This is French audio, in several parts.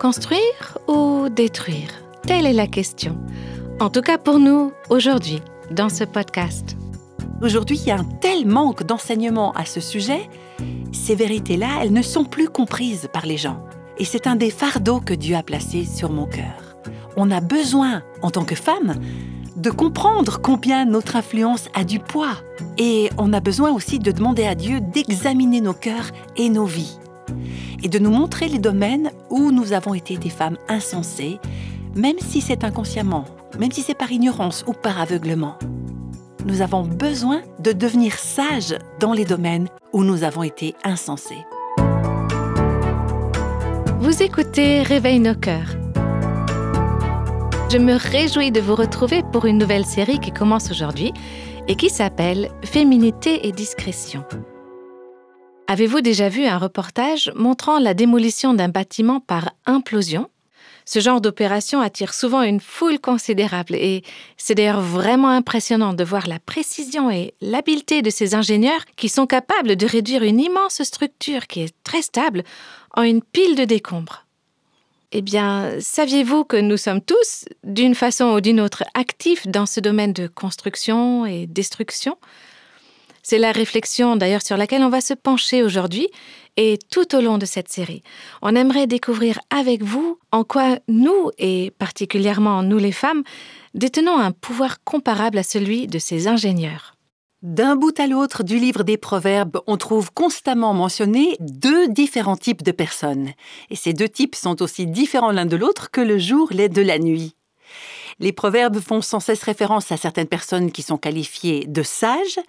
Construire ou détruire? Telle est la question. En tout cas pour nous, aujourd'hui, dans ce podcast. Aujourd'hui, il y a un tel manque d'enseignement à ce sujet. Ces vérités-là, elles ne sont plus comprises par les gens. Et c'est un des fardeaux que Dieu a placé sur mon cœur. On a besoin, en tant que femme, de comprendre combien notre influence a du poids. Et on a besoin aussi de demander à Dieu d'examiner nos cœurs et nos vies. Et de nous montrer les domaines où nous avons été des femmes insensées, même si c'est inconsciemment, même si c'est par ignorance ou par aveuglement. Nous avons besoin de devenir sages dans les domaines où nous avons été insensés. Vous écoutez Réveille nos cœurs. Je me réjouis de vous retrouver pour une nouvelle série qui commence aujourd'hui et qui s'appelle Féminité et discrétion. Avez-vous déjà vu un reportage montrant la démolition d'un bâtiment par implosion? Ce genre d'opération attire souvent une foule considérable et c'est d'ailleurs vraiment impressionnant de voir la précision et l'habileté de ces ingénieurs qui sont capables de réduire une immense structure qui est très stable en une pile de décombres. Eh bien, saviez-vous que nous sommes tous, d'une façon ou d'une autre, actifs dans ce domaine de construction et destruction? C'est la réflexion d'ailleurs sur laquelle on va se pencher aujourd'hui et tout au long de cette série. On aimerait découvrir avec vous en quoi nous, et particulièrement nous les femmes, détenons un pouvoir comparable à celui de ces ingénieurs. D'un bout à l'autre du livre des Proverbes, on trouve constamment mentionné deux différents types de personnes. Et ces deux types sont aussi différents l'un de l'autre que le jour l'est de la nuit. Les proverbes font sans cesse référence à certaines personnes qui sont qualifiées de sages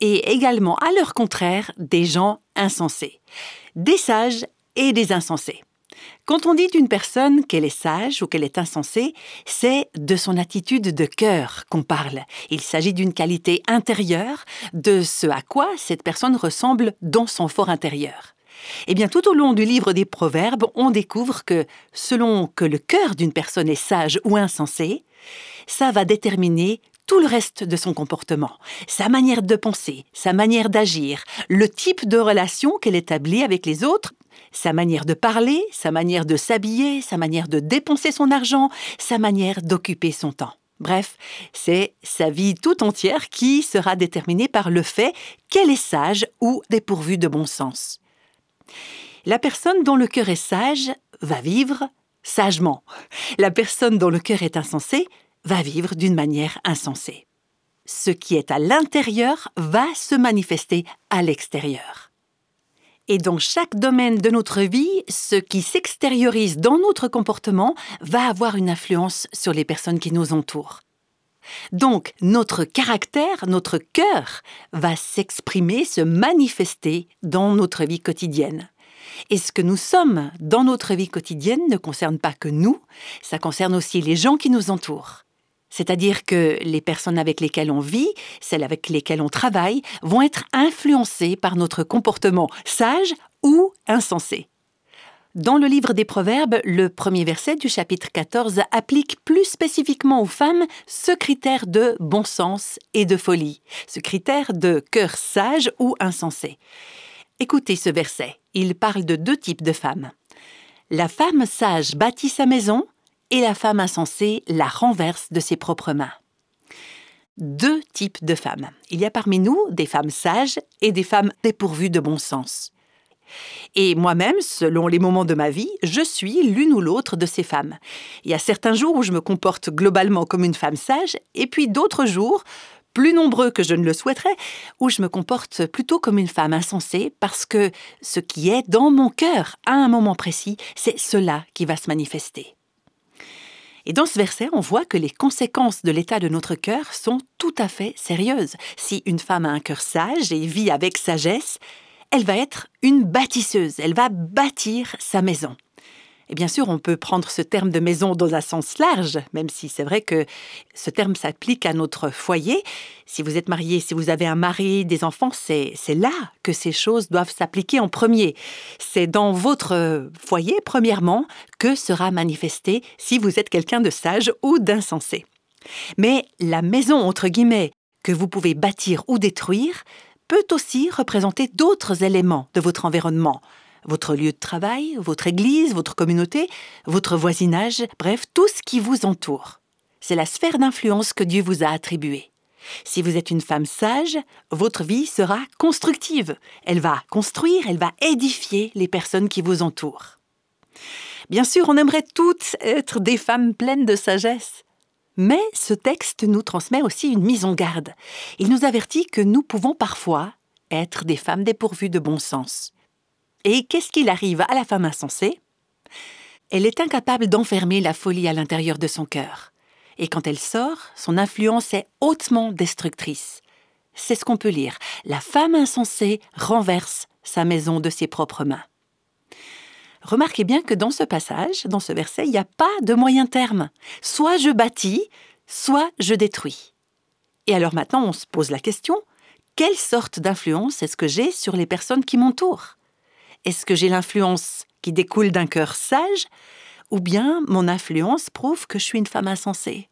et également, à leur contraire, des gens insensés. Des sages et des insensés. Quand on dit d'une personne qu'elle est sage ou qu'elle est insensée, c'est de son attitude de cœur qu'on parle. Il s'agit d'une qualité intérieure, de ce à quoi cette personne ressemble dans son fort intérieur. Eh bien, tout au long du livre des Proverbes, on découvre que, selon que le cœur d'une personne est sage ou insensé, ça va déterminer tout le reste de son comportement, sa manière de penser, sa manière d'agir, le type de relation qu'elle établit avec les autres, sa manière de parler, sa manière de s'habiller, sa manière de dépenser son argent, sa manière d'occuper son temps. Bref, c'est sa vie tout entière qui sera déterminée par le fait qu'elle est sage ou dépourvue de bon sens. La personne dont le cœur est sage va vivre sagement. La personne dont le cœur est insensé va vivre d'une manière insensée. Ce qui est à l'intérieur va se manifester à l'extérieur. Et dans chaque domaine de notre vie, ce qui s'extériorise dans notre comportement va avoir une influence sur les personnes qui nous entourent. Donc, notre caractère, notre cœur va s'exprimer, se manifester dans notre vie quotidienne. Et ce que nous sommes dans notre vie quotidienne ne concerne pas que nous, ça concerne aussi les gens qui nous entourent. C'est-à-dire que les personnes avec lesquelles on vit, celles avec lesquelles on travaille, vont être influencées par notre comportement sage ou insensé. Dans le livre des Proverbes, le premier verset du chapitre 14 applique plus spécifiquement aux femmes ce critère de bon sens et de folie, ce critère de cœur sage ou insensé. Écoutez ce verset, il parle de deux types de femmes. La femme sage bâtit sa maison, et la femme insensée la renverse de ses propres mains. Deux types de femmes. Il y a parmi nous des femmes sages et des femmes dépourvues de bon sens. Et moi-même, selon les moments de ma vie, je suis l'une ou l'autre de ces femmes. Il y a certains jours où je me comporte globalement comme une femme sage, et puis d'autres jours, plus nombreux que je ne le souhaiterais, où je me comporte plutôt comme une femme insensée, parce que ce qui est dans mon cœur à un moment précis, c'est cela qui va se manifester. Et dans ce verset, on voit que les conséquences de l'état de notre cœur sont tout à fait sérieuses. Si une femme a un cœur sage et vit avec sagesse, elle va être une bâtisseuse, elle va bâtir sa maison. Et bien sûr, on peut prendre ce terme de maison dans un sens large, même si c'est vrai que ce terme s'applique à notre foyer. Si vous êtes marié, si vous avez un mari, des enfants, c'est là que ces choses doivent s'appliquer en premier. C'est dans votre foyer, premièrement, que sera manifesté si vous êtes quelqu'un de sage ou d'insensé. Mais la maison, entre guillemets, que vous pouvez bâtir ou détruire, peut aussi représenter d'autres éléments de votre environnement, votre lieu de travail, votre église, votre communauté, votre voisinage, bref, tout ce qui vous entoure. C'est la sphère d'influence que Dieu vous a attribuée. Si vous êtes une femme sage, votre vie sera constructive. Elle va construire, elle va édifier les personnes qui vous entourent. Bien sûr, on aimerait toutes être des femmes pleines de sagesse. Mais ce texte nous transmet aussi une mise en garde. Il nous avertit que nous pouvons parfois être des femmes dépourvues de bon sens. Et qu'est-ce qu'il arrive à la femme insensée? Elle est incapable d'enfermer la folie à l'intérieur de son cœur. Et quand elle sort, son influence est hautement destructrice. C'est ce qu'on peut lire. La femme insensée renverse sa maison de ses propres mains. Remarquez bien que dans ce passage, dans ce verset, il n'y a pas de moyen terme. Soit je bâtis, soit je détruis. Et alors maintenant, on se pose la question, quelle sorte d'influence est-ce que j'ai sur les personnes qui m'entourent? Est-ce que j'ai l'influence qui découle d'un cœur sage ou bien mon influence prouve que je suis une femme insensée?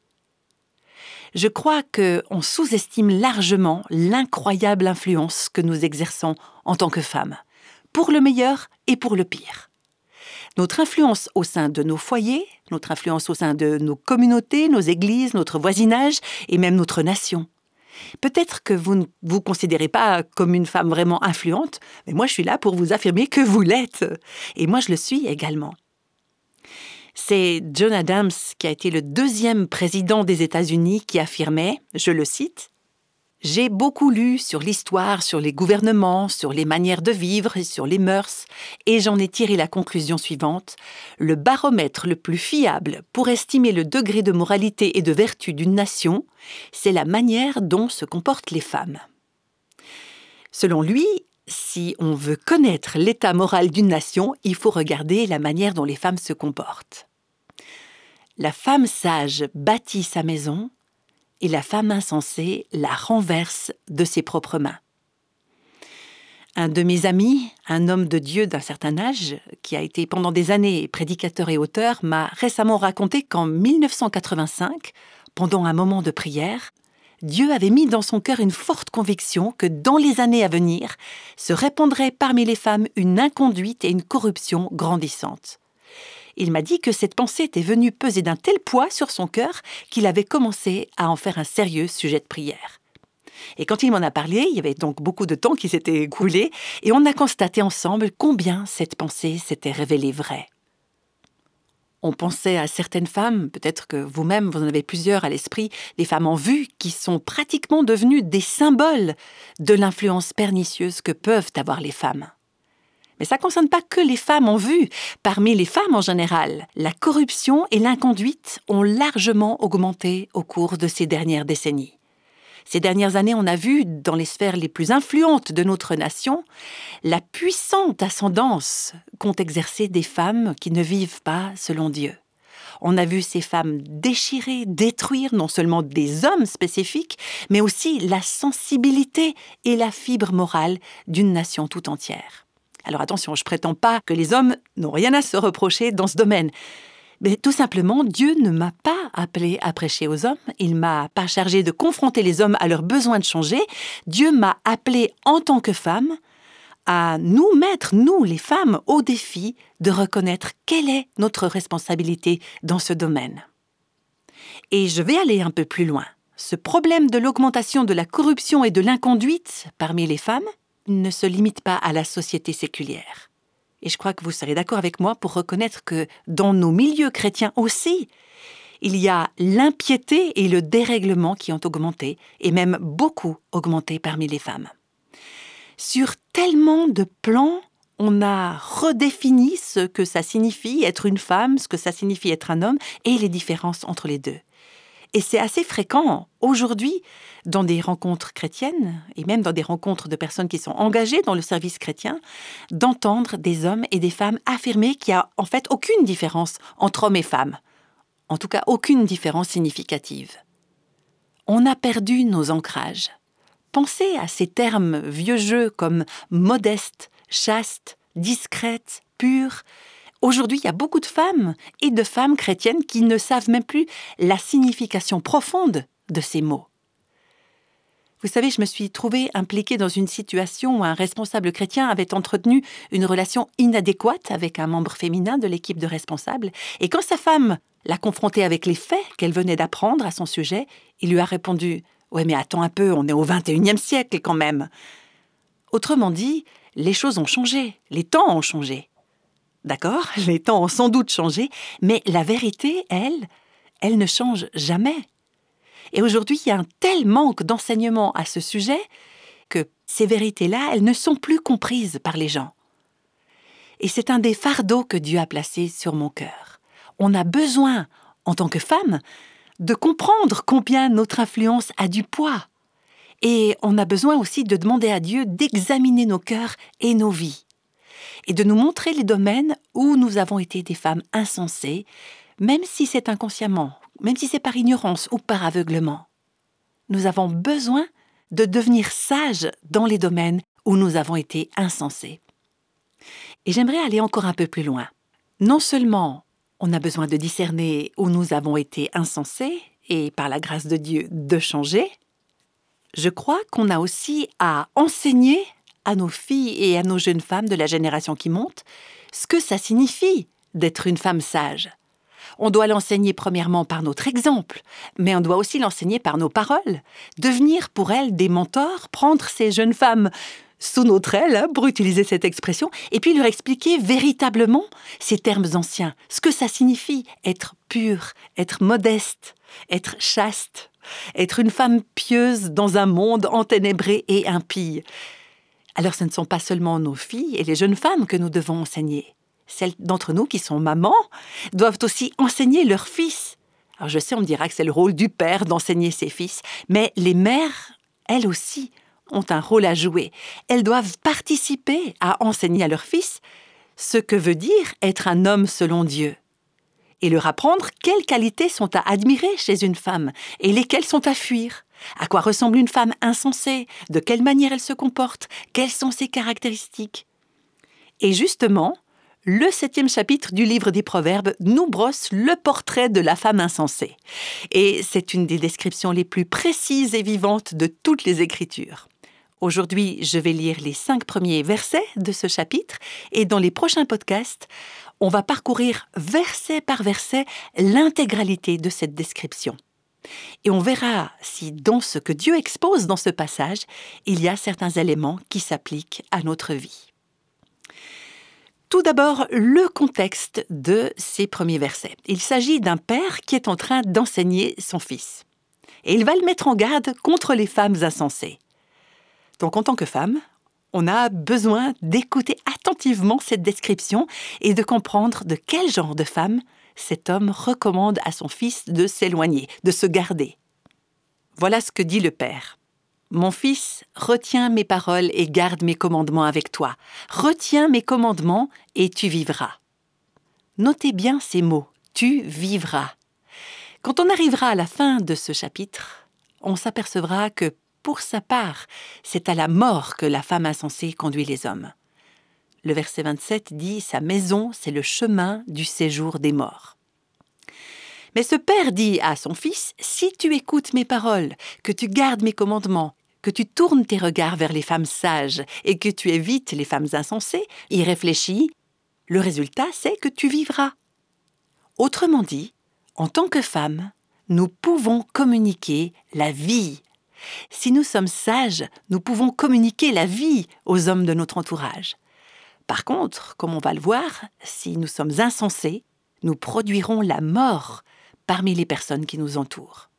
Je crois qu'on sous-estime largement l'incroyable influence que nous exerçons en tant que femmes, pour le meilleur et pour le pire. Notre influence au sein de nos foyers, notre influence au sein de nos communautés, nos églises, notre voisinage et même notre nation. Peut-être que vous ne vous considérez pas comme une femme vraiment influente, mais moi je suis là pour vous affirmer que vous l'êtes. Et moi je le suis également. C'est John Adams, qui a été le deuxième président des États-Unis, qui affirmait, je le cite, J'ai beaucoup lu sur l'histoire, sur les gouvernements, sur les manières de vivre et sur les mœurs, et j'en ai tiré la conclusion suivante. Le baromètre le plus fiable pour estimer le degré de moralité et de vertu d'une nation, c'est la manière dont se comportent les femmes. Selon lui, si on veut connaître l'état moral d'une nation, il faut regarder la manière dont les femmes se comportent. La femme sage bâtit sa maison et la femme insensée la renverse de ses propres mains. Un de mes amis, un homme de Dieu d'un certain âge, qui a été pendant des années prédicateur et auteur, m'a récemment raconté qu'en 1985, pendant un moment de prière, Dieu avait mis dans son cœur une forte conviction que dans les années à venir se répandrait parmi les femmes une inconduite et une corruption grandissante. Il m'a dit que cette pensée était venue peser d'un tel poids sur son cœur qu'il avait commencé à en faire un sérieux sujet de prière. Et quand il m'en a parlé, il y avait donc beaucoup de temps qui s'était écoulé, et on a constaté ensemble combien cette pensée s'était révélée vraie on pensait à certaines femmes, peut-être que vous-même vous en avez plusieurs à l'esprit, des femmes en vue qui sont pratiquement devenues des symboles de l'influence pernicieuse que peuvent avoir les femmes. Mais ça ne concerne pas que les femmes en vue. Parmi les femmes en général, la corruption et l'inconduite ont largement augmenté au cours de ces dernières décennies. Ces dernières années, on a vu, dans les sphères les plus influentes de notre nation, la puissante ascendance qu'ont exercée des femmes qui ne vivent pas selon Dieu. On a vu ces femmes déchirer, détruire non seulement des hommes spécifiques, mais aussi la sensibilité et la fibre morale d'une nation tout entière. Alors attention, je prétends pas que les hommes n'ont rien à se reprocher dans ce domaine. Mais tout simplement, Dieu ne m'a pas appelé à prêcher aux hommes, il m'a pas chargé de confronter les hommes à leurs besoins de changer, Dieu m'a appelé en tant que femme à nous mettre, nous les femmes, au défi de reconnaître quelle est notre responsabilité dans ce domaine. Et je vais aller un peu plus loin. Ce problème de l'augmentation de la corruption et de l'inconduite parmi les femmes ne se limite pas à la société séculière. Et je crois que vous serez d'accord avec moi pour reconnaître que dans nos milieux chrétiens aussi, il y a l'impiété et le dérèglement qui ont augmenté, et même beaucoup augmenté parmi les femmes. Sur tellement de plans, on a redéfini ce que ça signifie être une femme, ce que ça signifie être un homme, et les différences entre les deux. Et c'est assez fréquent aujourd'hui dans des rencontres chrétiennes et même dans des rencontres de personnes qui sont engagées dans le service chrétien d'entendre des hommes et des femmes affirmer qu'il n'y a en fait aucune différence entre hommes et femmes. En tout cas, aucune différence significative. On a perdu nos ancrages. Pensez à ces termes vieux jeux comme modeste, chaste, discrète, pure, Aujourd'hui, il y a beaucoup de femmes et de femmes chrétiennes qui ne savent même plus la signification profonde de ces mots. Vous savez, je me suis trouvée impliquée dans une situation où un responsable chrétien avait entretenu une relation inadéquate avec un membre féminin de l'équipe de responsables, et quand sa femme l'a confronté avec les faits qu'elle venait d'apprendre à son sujet, il lui a répondu Ouais, mais attends un peu, on est au XXIe siècle quand même. Autrement dit, les choses ont changé, les temps ont changé. D'accord, les temps ont sans doute changé, mais la vérité, elle, elle ne change jamais. Et aujourd'hui, il y a un tel manque d'enseignement à ce sujet que ces vérités-là, elles ne sont plus comprises par les gens. Et c'est un des fardeaux que Dieu a placé sur mon cœur. On a besoin, en tant que femme, de comprendre combien notre influence a du poids. Et on a besoin aussi de demander à Dieu d'examiner nos cœurs et nos vies. Et de nous montrer les domaines où nous avons été des femmes insensées, même si c'est inconsciemment, même si c'est par ignorance ou par aveuglement. Nous avons besoin de devenir sages dans les domaines où nous avons été insensés. Et j'aimerais aller encore un peu plus loin. Non seulement on a besoin de discerner où nous avons été insensés et par la grâce de Dieu de changer, je crois qu'on a aussi à enseigner à nos filles et à nos jeunes femmes de la génération qui monte ce que ça signifie d'être une femme sage. On doit l'enseigner premièrement par notre exemple, mais on doit aussi l'enseigner par nos paroles, devenir pour elles des mentors, prendre ces jeunes femmes sous notre aile, hein, pour utiliser cette expression, et puis leur expliquer véritablement ces termes anciens, ce que ça signifie être pure, être modeste, être chaste, être une femme pieuse dans un monde enténébré et impie. Alors ce ne sont pas seulement nos filles et les jeunes femmes que nous devons enseigner. Celles d'entre nous qui sont mamans doivent aussi enseigner leurs fils. Alors je sais, on me dira que c'est le rôle du père d'enseigner ses fils, mais les mères, elles aussi, ont un rôle à jouer. Elles doivent participer à enseigner à leurs fils ce que veut dire être un homme selon Dieu et leur apprendre quelles qualités sont à admirer chez une femme et lesquelles sont à fuir. À quoi ressemble une femme insensée? De quelle manière elle se comporte? Quelles sont ses caractéristiques? Et justement, le septième chapitre du livre des Proverbes nous brosse le portrait de la femme insensée. Et c'est une des descriptions les plus précises et vivantes de toutes les Écritures. Aujourd'hui, je vais lire les cinq premiers versets de ce chapitre et dans les prochains podcasts, on va parcourir verset par verset l'intégralité de cette description. Et on verra si dans ce que Dieu expose dans ce passage, il y a certains éléments qui s'appliquent à notre vie. Tout d'abord, le contexte de ces premiers versets. Il s'agit d'un père qui est en train d'enseigner son fils. Et il va le mettre en garde contre les femmes insensées. Donc en tant que femme, on a besoin d'écouter attentivement cette description et de comprendre de quel genre de femme cet homme recommande à son fils de s'éloigner, de se garder. Voilà ce que dit le Père. Mon fils, retiens mes paroles et garde mes commandements avec toi. Retiens mes commandements et tu vivras. Notez bien ces mots, tu vivras. Quand on arrivera à la fin de ce chapitre, on s'apercevra que pour sa part, c'est à la mort que la femme insensée conduit les hommes. Le verset 27 dit Sa maison, c'est le chemin du séjour des morts. Mais ce père dit à son fils Si tu écoutes mes paroles, que tu gardes mes commandements, que tu tournes tes regards vers les femmes sages et que tu évites les femmes insensées, y réfléchis, le résultat c'est que tu vivras. Autrement dit, en tant que femme, nous pouvons communiquer la vie si nous sommes sages, nous pouvons communiquer la vie aux hommes de notre entourage. Par contre, comme on va le voir, si nous sommes insensés, nous produirons la mort parmi les personnes qui nous entourent.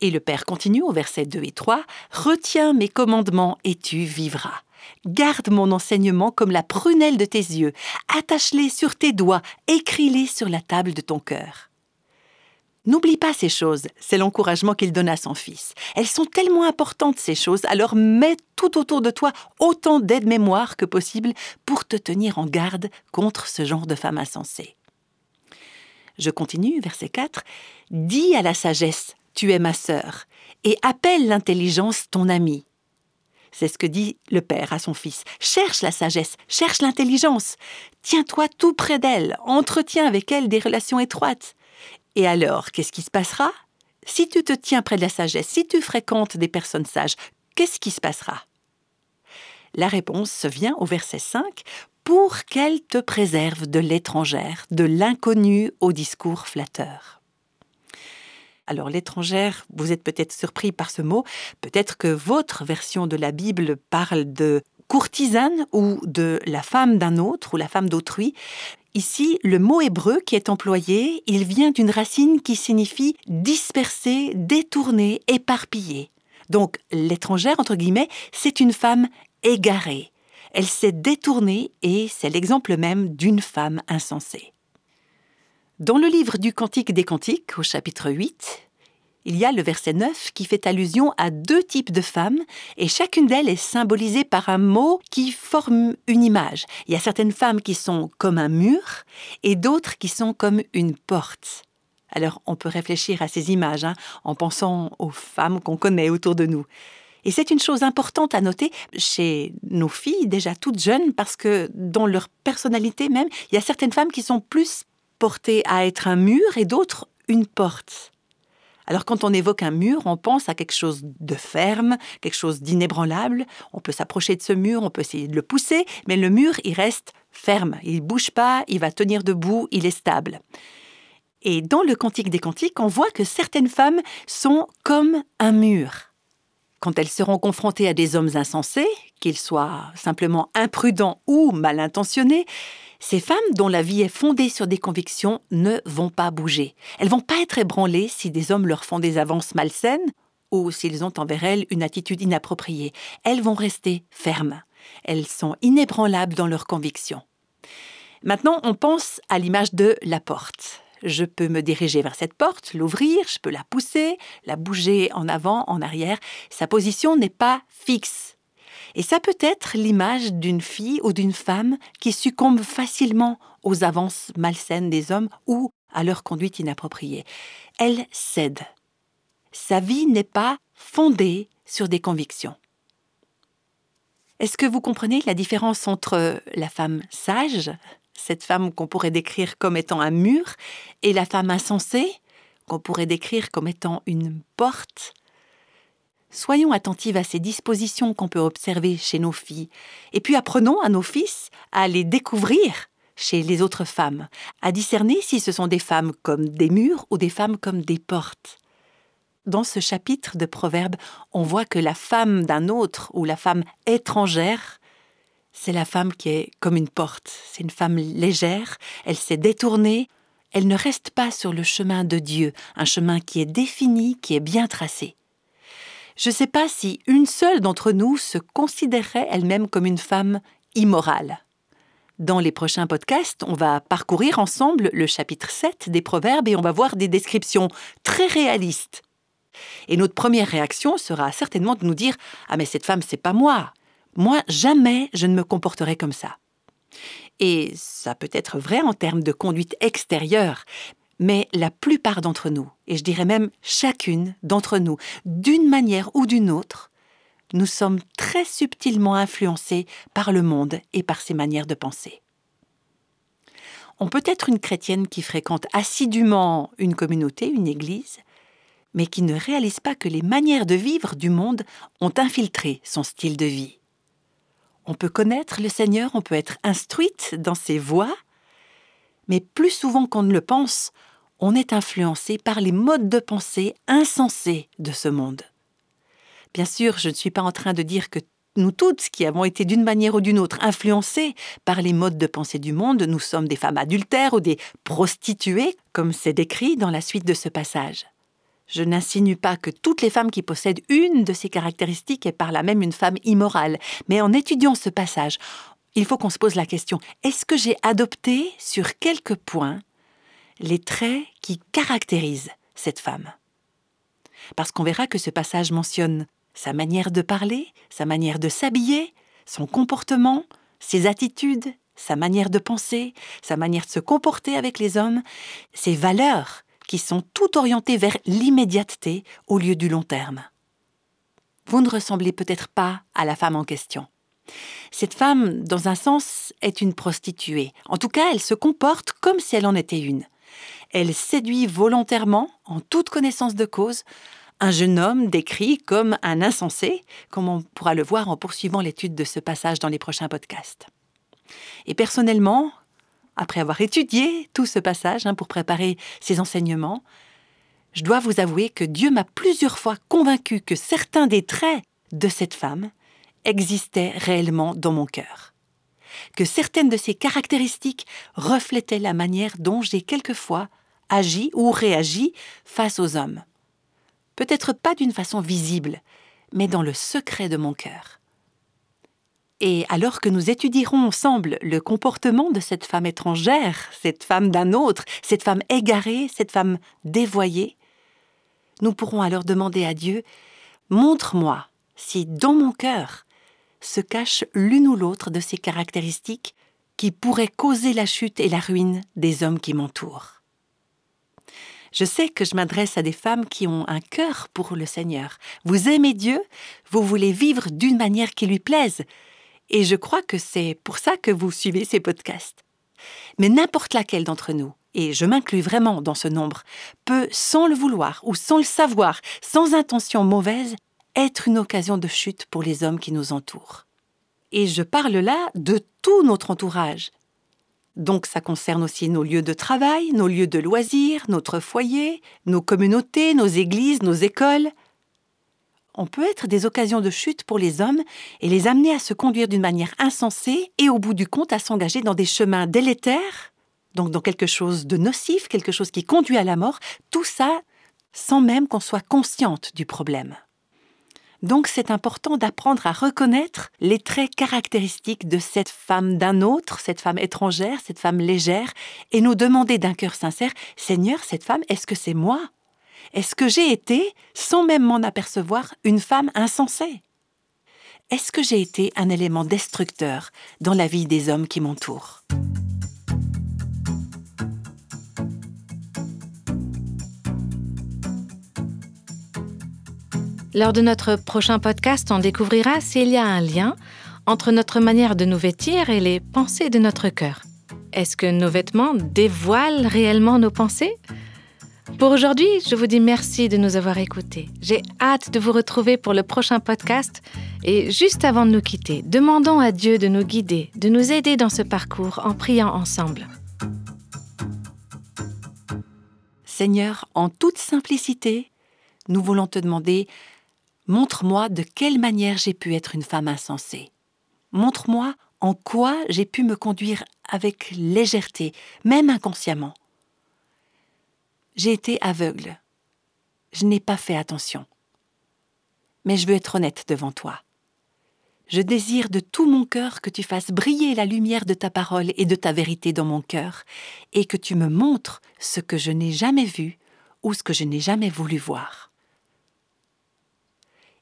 Et le Père continue au verset 2 et 3, Retiens mes commandements et tu vivras. Garde mon enseignement comme la prunelle de tes yeux, attache-les sur tes doigts, écris-les sur la table de ton cœur. N'oublie pas ces choses, c'est l'encouragement qu'il donne à son fils. Elles sont tellement importantes, ces choses, alors mets tout autour de toi autant d'aide-mémoire que possible pour te tenir en garde contre ce genre de femme insensée. Je continue, verset 4. Dis à la sagesse, tu es ma sœur, et appelle l'intelligence ton ami. C'est ce que dit le père à son fils. Cherche la sagesse, cherche l'intelligence. Tiens-toi tout près d'elle, entretiens avec elle des relations étroites. Et alors, qu'est-ce qui se passera? Si tu te tiens près de la sagesse, si tu fréquentes des personnes sages, qu'est-ce qui se passera? La réponse vient au verset 5 pour qu'elle te préserve de l'étrangère, de l'inconnu au discours flatteur. Alors l'étrangère, vous êtes peut-être surpris par ce mot, peut-être que votre version de la Bible parle de courtisane ou de la femme d'un autre ou la femme d'autrui. Ici, le mot hébreu qui est employé, il vient d'une racine qui signifie disperser, détourner, éparpiller. Donc l'étrangère, entre guillemets, c'est une femme égarée. Elle s'est détournée et c'est l'exemple même d'une femme insensée. Dans le livre du Cantique des Cantiques, au chapitre 8, il y a le verset 9 qui fait allusion à deux types de femmes et chacune d'elles est symbolisée par un mot qui forme une image. Il y a certaines femmes qui sont comme un mur et d'autres qui sont comme une porte. Alors on peut réfléchir à ces images hein, en pensant aux femmes qu'on connaît autour de nous. Et c'est une chose importante à noter chez nos filles, déjà toutes jeunes, parce que dans leur personnalité même, il y a certaines femmes qui sont plus portées à être un mur et d'autres une porte. Alors quand on évoque un mur, on pense à quelque chose de ferme, quelque chose d'inébranlable. On peut s'approcher de ce mur, on peut essayer de le pousser, mais le mur, il reste ferme. Il ne bouge pas, il va tenir debout, il est stable. Et dans le Cantique des Cantiques, on voit que certaines femmes sont comme un mur. Quand elles seront confrontées à des hommes insensés, qu'ils soient simplement imprudents ou mal intentionnés, ces femmes dont la vie est fondée sur des convictions ne vont pas bouger. Elles vont pas être ébranlées si des hommes leur font des avances malsaines ou s'ils ont envers elles une attitude inappropriée. Elles vont rester fermes. Elles sont inébranlables dans leurs convictions. Maintenant, on pense à l'image de la porte. Je peux me diriger vers cette porte, l'ouvrir, je peux la pousser, la bouger en avant, en arrière. Sa position n'est pas fixe. Et ça peut être l'image d'une fille ou d'une femme qui succombe facilement aux avances malsaines des hommes ou à leur conduite inappropriée. Elle cède. Sa vie n'est pas fondée sur des convictions. Est-ce que vous comprenez la différence entre la femme sage, cette femme qu'on pourrait décrire comme étant un mur, et la femme insensée, qu'on pourrait décrire comme étant une porte Soyons attentives à ces dispositions qu'on peut observer chez nos filles, et puis apprenons à nos fils à les découvrir chez les autres femmes, à discerner si ce sont des femmes comme des murs ou des femmes comme des portes. Dans ce chapitre de Proverbes, on voit que la femme d'un autre ou la femme étrangère, c'est la femme qui est comme une porte, c'est une femme légère, elle s'est détournée, elle ne reste pas sur le chemin de Dieu, un chemin qui est défini, qui est bien tracé. Je ne sais pas si une seule d'entre nous se considérerait elle-même comme une femme immorale. Dans les prochains podcasts, on va parcourir ensemble le chapitre 7 des Proverbes et on va voir des descriptions très réalistes. Et notre première réaction sera certainement de nous dire Ah, mais cette femme, c'est pas moi. Moi, jamais je ne me comporterai comme ça. Et ça peut être vrai en termes de conduite extérieure, mais la plupart d'entre nous, et je dirais même chacune d'entre nous, d'une manière ou d'une autre, nous sommes très subtilement influencés par le monde et par ses manières de penser. On peut être une chrétienne qui fréquente assidûment une communauté, une église, mais qui ne réalise pas que les manières de vivre du monde ont infiltré son style de vie. On peut connaître le Seigneur, on peut être instruite dans ses voies, mais plus souvent qu'on ne le pense, on est influencé par les modes de pensée insensés de ce monde. Bien sûr, je ne suis pas en train de dire que nous toutes qui avons été d'une manière ou d'une autre influencées par les modes de pensée du monde, nous sommes des femmes adultères ou des prostituées, comme c'est décrit dans la suite de ce passage. Je n'insinue pas que toutes les femmes qui possèdent une de ces caractéristiques est par là même une femme immorale, mais en étudiant ce passage, il faut qu'on se pose la question, est-ce que j'ai adopté sur quelques points les traits qui caractérisent cette femme? Parce qu'on verra que ce passage mentionne sa manière de parler, sa manière de s'habiller, son comportement, ses attitudes, sa manière de penser, sa manière de se comporter avec les hommes, ses valeurs qui sont toutes orientées vers l'immédiateté au lieu du long terme. Vous ne ressemblez peut-être pas à la femme en question. Cette femme, dans un sens, est une prostituée. En tout cas, elle se comporte comme si elle en était une elle séduit volontairement, en toute connaissance de cause, un jeune homme décrit comme un insensé, comme on pourra le voir en poursuivant l'étude de ce passage dans les prochains podcasts. Et personnellement, après avoir étudié tout ce passage hein, pour préparer ces enseignements, je dois vous avouer que Dieu m'a plusieurs fois convaincu que certains des traits de cette femme existaient réellement dans mon cœur, que certaines de ses caractéristiques reflétaient la manière dont j'ai quelquefois agi ou réagi face aux hommes. Peut-être pas d'une façon visible, mais dans le secret de mon cœur. Et alors que nous étudierons ensemble le comportement de cette femme étrangère, cette femme d'un autre, cette femme égarée, cette femme dévoyée, nous pourrons alors demander à Dieu, montre-moi si dans mon cœur se cache l'une ou l'autre de ces caractéristiques qui pourraient causer la chute et la ruine des hommes qui m'entourent. Je sais que je m'adresse à des femmes qui ont un cœur pour le Seigneur. Vous aimez Dieu, vous voulez vivre d'une manière qui lui plaise, et je crois que c'est pour ça que vous suivez ces podcasts. Mais n'importe laquelle d'entre nous, et je m'inclus vraiment dans ce nombre, peut, sans le vouloir ou sans le savoir, sans intention mauvaise, être une occasion de chute pour les hommes qui nous entourent. Et je parle là de tout notre entourage. Donc ça concerne aussi nos lieux de travail, nos lieux de loisirs, notre foyer, nos communautés, nos églises, nos écoles on peut être des occasions de chute pour les hommes et les amener à se conduire d'une manière insensée et au bout du compte à s'engager dans des chemins délétères, donc dans quelque chose de nocif, quelque chose qui conduit à la mort, tout ça sans même qu'on soit consciente du problème. Donc c'est important d'apprendre à reconnaître les traits caractéristiques de cette femme d'un autre, cette femme étrangère, cette femme légère, et nous demander d'un cœur sincère, Seigneur, cette femme, est-ce que c'est moi? Est-ce que j'ai été, sans même m'en apercevoir, une femme insensée? Est-ce que j'ai été un élément destructeur dans la vie des hommes qui m'entourent? Lors de notre prochain podcast, on découvrira s'il y a un lien entre notre manière de nous vêtir et les pensées de notre cœur. Est-ce que nos vêtements dévoilent réellement nos pensées? Pour aujourd'hui, je vous dis merci de nous avoir écoutés. J'ai hâte de vous retrouver pour le prochain podcast. Et juste avant de nous quitter, demandons à Dieu de nous guider, de nous aider dans ce parcours en priant ensemble. Seigneur, en toute simplicité, nous voulons te demander, montre-moi de quelle manière j'ai pu être une femme insensée. Montre-moi en quoi j'ai pu me conduire avec légèreté, même inconsciemment. J'ai été aveugle. Je n'ai pas fait attention. Mais je veux être honnête devant toi. Je désire de tout mon cœur que tu fasses briller la lumière de ta parole et de ta vérité dans mon cœur, et que tu me montres ce que je n'ai jamais vu ou ce que je n'ai jamais voulu voir.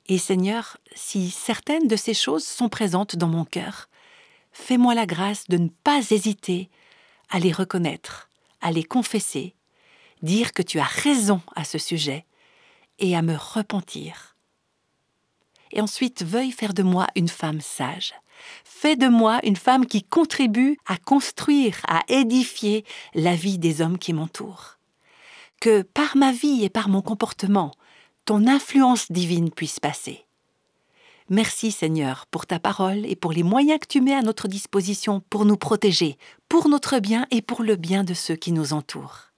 Et Seigneur, si certaines de ces choses sont présentes dans mon cœur, fais-moi la grâce de ne pas hésiter à les reconnaître, à les confesser dire que tu as raison à ce sujet et à me repentir. Et ensuite, veuille faire de moi une femme sage. Fais de moi une femme qui contribue à construire, à édifier la vie des hommes qui m'entourent. Que par ma vie et par mon comportement, ton influence divine puisse passer. Merci Seigneur pour ta parole et pour les moyens que tu mets à notre disposition pour nous protéger, pour notre bien et pour le bien de ceux qui nous entourent.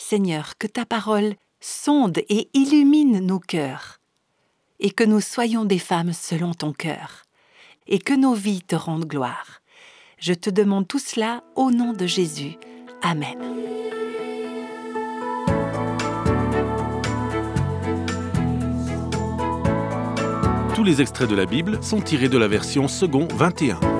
Seigneur, que ta parole sonde et illumine nos cœurs, et que nous soyons des femmes selon ton cœur, et que nos vies te rendent gloire. Je te demande tout cela au nom de Jésus. Amen. Tous les extraits de la Bible sont tirés de la version second 21.